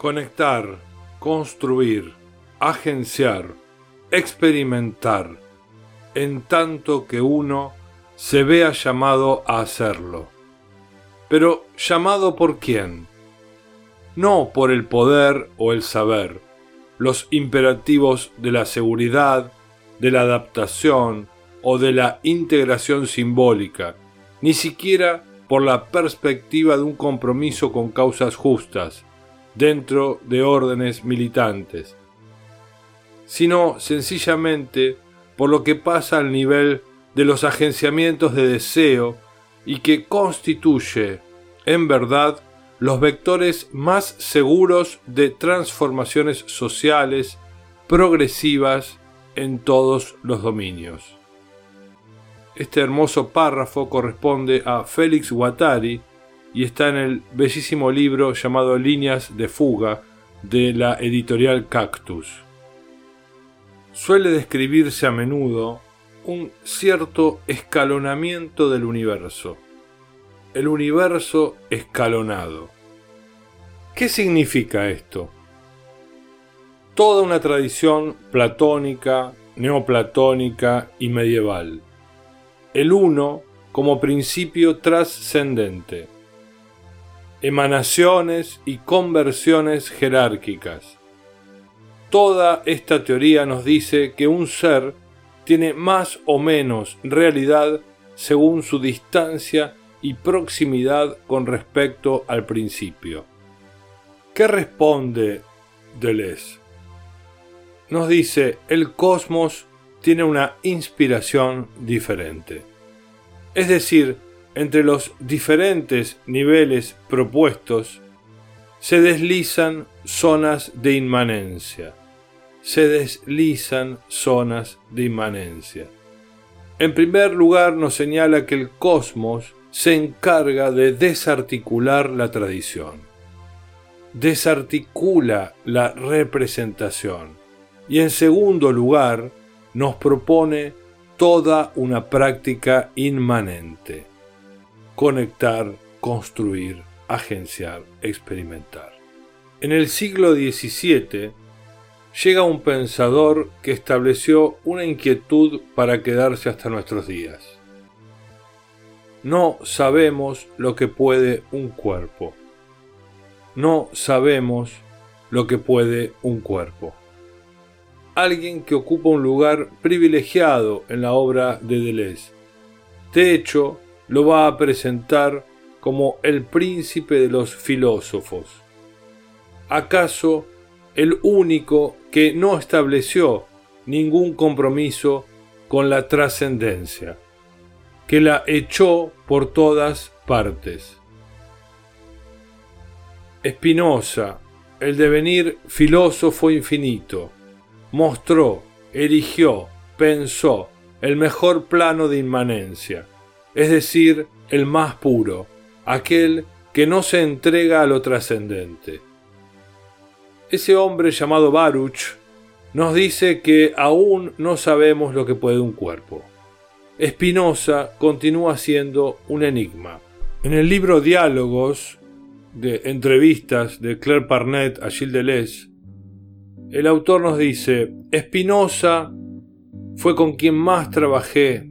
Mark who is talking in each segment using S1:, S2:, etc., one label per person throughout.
S1: Conectar, construir, agenciar, experimentar, en tanto que uno se vea llamado a hacerlo. Pero llamado por quién? No por el poder o el saber, los imperativos de la seguridad, de la adaptación o de la integración simbólica, ni siquiera por la perspectiva de un compromiso con causas justas, dentro de órdenes militantes, sino sencillamente por lo que pasa al nivel de los agenciamientos de deseo y que constituye, en verdad, los vectores más seguros de transformaciones sociales progresivas en todos los dominios. Este hermoso párrafo corresponde a Félix Guattari y está en el bellísimo libro llamado Líneas de Fuga de la editorial Cactus suele describirse a menudo un cierto escalonamiento del universo. El universo escalonado. ¿Qué significa esto? Toda una tradición platónica, neoplatónica y medieval. El uno como principio trascendente. Emanaciones y conversiones jerárquicas Toda esta teoría nos dice que un ser tiene más o menos realidad según su distancia y proximidad con respecto al principio. ¿Qué responde Deleuze? Nos dice, el cosmos tiene una inspiración diferente. Es decir, entre los diferentes niveles propuestos se deslizan zonas de inmanencia. Se deslizan zonas de inmanencia. En primer lugar nos señala que el cosmos se encarga de desarticular la tradición, desarticula la representación. Y en segundo lugar nos propone toda una práctica inmanente, conectar, construir, agenciar, experimentar. En el siglo XVII llega un pensador que estableció una inquietud para quedarse hasta nuestros días. No sabemos lo que puede un cuerpo. No sabemos lo que puede un cuerpo. Alguien que ocupa un lugar privilegiado en la obra de Deleuze. De hecho, lo va a presentar como el príncipe de los filósofos. ¿Acaso el único que no estableció ningún compromiso con la trascendencia, que la echó por todas partes. Espinosa, el devenir filósofo infinito, mostró, erigió, pensó el mejor plano de inmanencia, es decir, el más puro, aquel que no se entrega a lo trascendente ese hombre llamado Baruch nos dice que aún no sabemos lo que puede un cuerpo. Spinoza continúa siendo un enigma. En el libro Diálogos de entrevistas de Claire Parnet a Gilles Deleuze, el autor nos dice, Spinoza fue con quien más trabajé,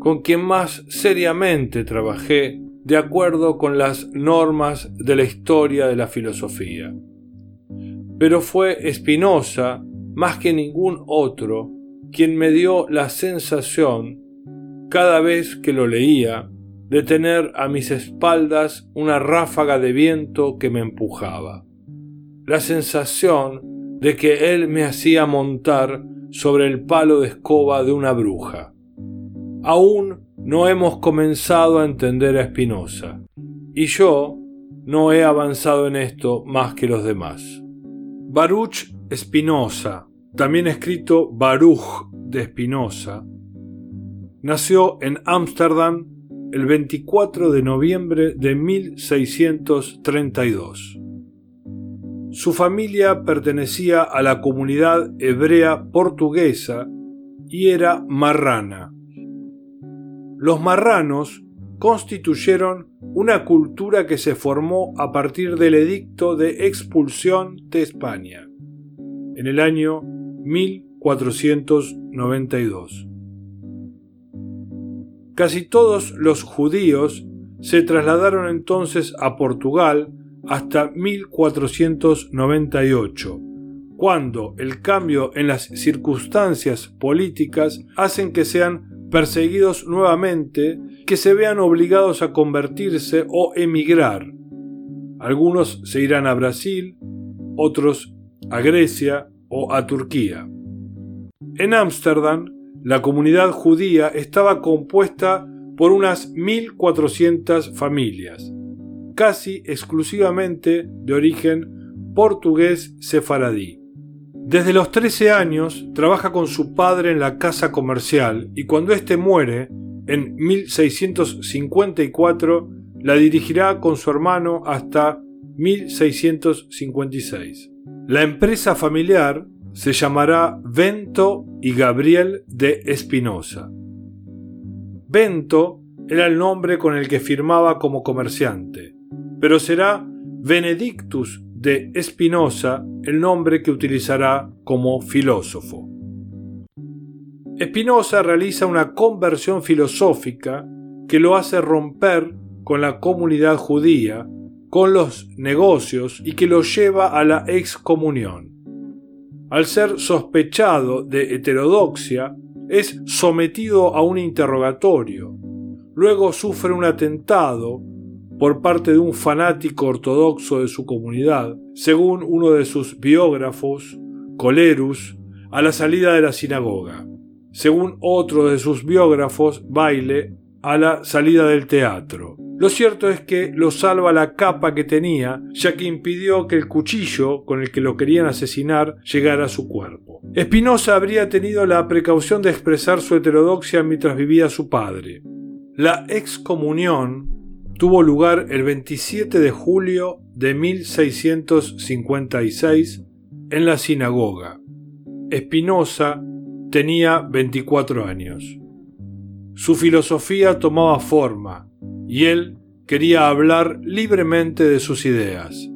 S1: con quien más seriamente trabajé, de acuerdo con las normas de la historia de la filosofía pero fue Spinoza, más que ningún otro, quien me dio la sensación, cada vez que lo leía, de tener a mis espaldas una ráfaga de viento que me empujaba. La sensación de que él me hacía montar sobre el palo de escoba de una bruja. Aún no hemos comenzado a entender a Spinoza, y yo no he avanzado en esto más que los demás. Baruch Spinoza, también escrito Baruch de Spinoza, nació en Ámsterdam el 24 de noviembre de 1632. Su familia pertenecía a la comunidad hebrea portuguesa y era marrana. Los marranos constituyeron una cultura que se formó a partir del edicto de expulsión de España en el año 1492. Casi todos los judíos se trasladaron entonces a Portugal hasta 1498, cuando el cambio en las circunstancias políticas hacen que sean perseguidos nuevamente, que se vean obligados a convertirse o emigrar. Algunos se irán a Brasil, otros a Grecia o a Turquía. En Ámsterdam, la comunidad judía estaba compuesta por unas 1.400 familias, casi exclusivamente de origen portugués sefaradí. Desde los 13 años trabaja con su padre en la casa comercial y cuando éste muere, en 1654, la dirigirá con su hermano hasta 1656. La empresa familiar se llamará Vento y Gabriel de Espinosa. Vento era el nombre con el que firmaba como comerciante, pero será Benedictus de Espinosa el nombre que utilizará como filósofo. Espinosa realiza una conversión filosófica que lo hace romper con la comunidad judía, con los negocios y que lo lleva a la excomunión. Al ser sospechado de heterodoxia, es sometido a un interrogatorio. Luego sufre un atentado por parte de un fanático ortodoxo de su comunidad, según uno de sus biógrafos, Colerus, a la salida de la sinagoga, según otro de sus biógrafos, Baile, a la salida del teatro. Lo cierto es que lo salva la capa que tenía, ya que impidió que el cuchillo con el que lo querían asesinar llegara a su cuerpo. Espinosa habría tenido la precaución de expresar su heterodoxia mientras vivía su padre. La excomunión tuvo lugar el 27 de julio de 1656 en la sinagoga. Espinosa tenía 24 años. Su filosofía tomaba forma y él quería hablar libremente de sus ideas.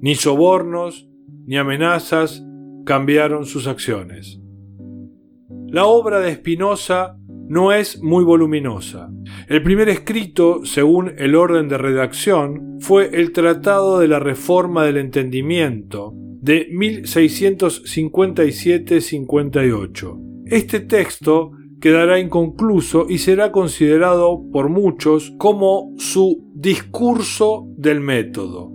S1: Ni sobornos ni amenazas cambiaron sus acciones. La obra de Espinosa no es muy voluminosa. El primer escrito, según el orden de redacción, fue el Tratado de la Reforma del Entendimiento de 1657-58. Este texto quedará inconcluso y será considerado por muchos como su discurso del método.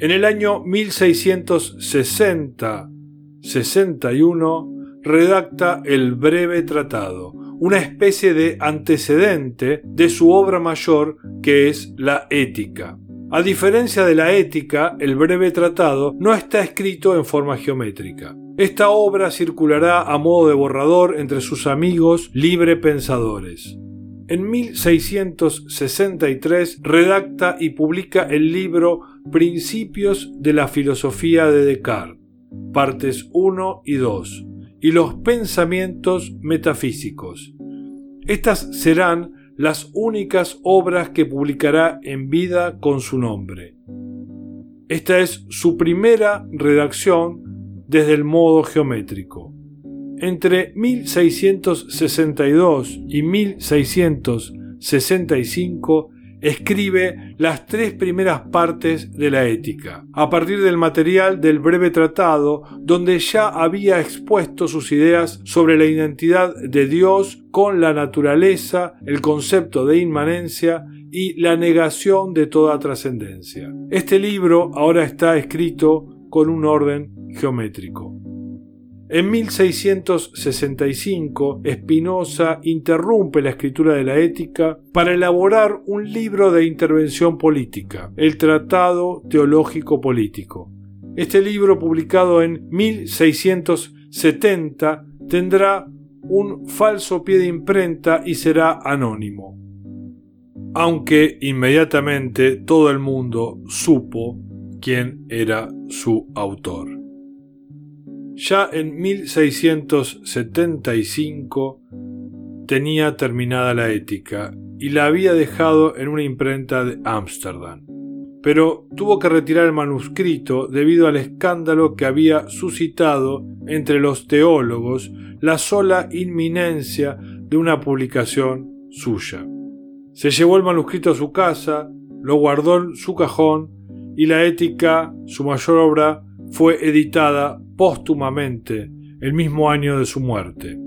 S1: En el año 1660-61 redacta el breve tratado, una especie de antecedente de su obra mayor que es la ética. A diferencia de la ética, el breve tratado no está escrito en forma geométrica. Esta obra circulará a modo de borrador entre sus amigos libre pensadores. En 1663 redacta y publica el libro Principios de la Filosofía de Descartes, partes 1 y 2, y los pensamientos metafísicos. Estas serán las únicas obras que publicará en vida con su nombre. Esta es su primera redacción desde el modo geométrico. Entre 1662 y 1665 escribe las tres primeras partes de la ética, a partir del material del breve tratado, donde ya había expuesto sus ideas sobre la identidad de Dios con la naturaleza, el concepto de inmanencia y la negación de toda trascendencia. Este libro ahora está escrito con un orden geométrico. En 1665, Spinoza interrumpe la escritura de la ética para elaborar un libro de intervención política, el Tratado Teológico Político. Este libro, publicado en 1670, tendrá un falso pie de imprenta y será anónimo. Aunque inmediatamente todo el mundo supo quién era su autor. Ya en 1675 tenía terminada la ética y la había dejado en una imprenta de Ámsterdam. Pero tuvo que retirar el manuscrito debido al escándalo que había suscitado entre los teólogos la sola inminencia de una publicación suya. Se llevó el manuscrito a su casa, lo guardó en su cajón y la ética, su mayor obra, fue editada póstumamente el mismo año de su muerte.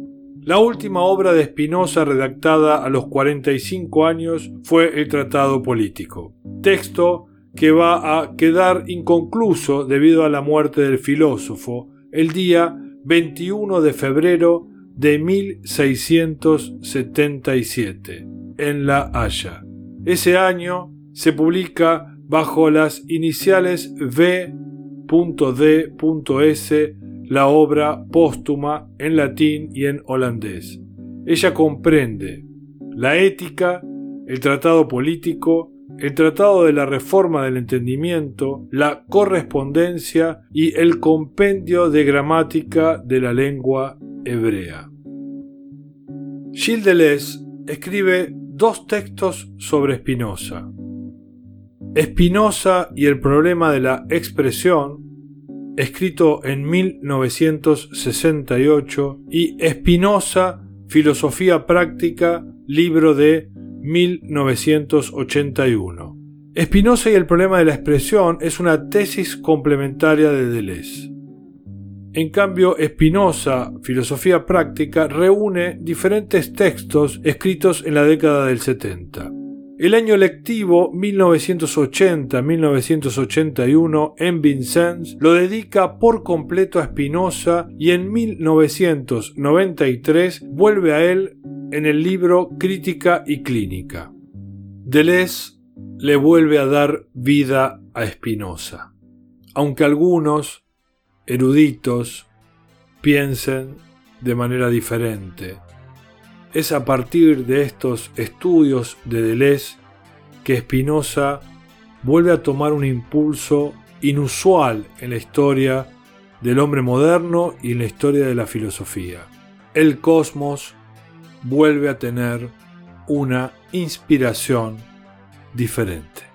S1: La última obra de Spinoza redactada a los 45 años fue el Tratado Político, texto que va a quedar inconcluso debido a la muerte del filósofo el día 21 de febrero de 1677 en La Haya. Ese año se publica bajo las iniciales V.D.S la obra póstuma en latín y en holandés. Ella comprende la ética, el tratado político, el tratado de la reforma del entendimiento, la correspondencia y el compendio de gramática de la lengua hebrea. Gilles escribe dos textos sobre Spinoza. Spinoza y el problema de la expresión, escrito en 1968, y Espinosa, Filosofía Práctica, libro de 1981. Espinosa y el problema de la expresión es una tesis complementaria de Deleuze. En cambio, Espinosa, Filosofía Práctica, reúne diferentes textos escritos en la década del 70. El año lectivo 1980-1981 en Vincennes lo dedica por completo a Spinoza y en 1993 vuelve a él en el libro Crítica y Clínica. Deleuze le vuelve a dar vida a Spinoza, aunque algunos eruditos piensen de manera diferente es a partir de estos estudios de Deleuze que Spinoza vuelve a tomar un impulso inusual en la historia del hombre moderno y en la historia de la filosofía. El cosmos vuelve a tener una inspiración diferente.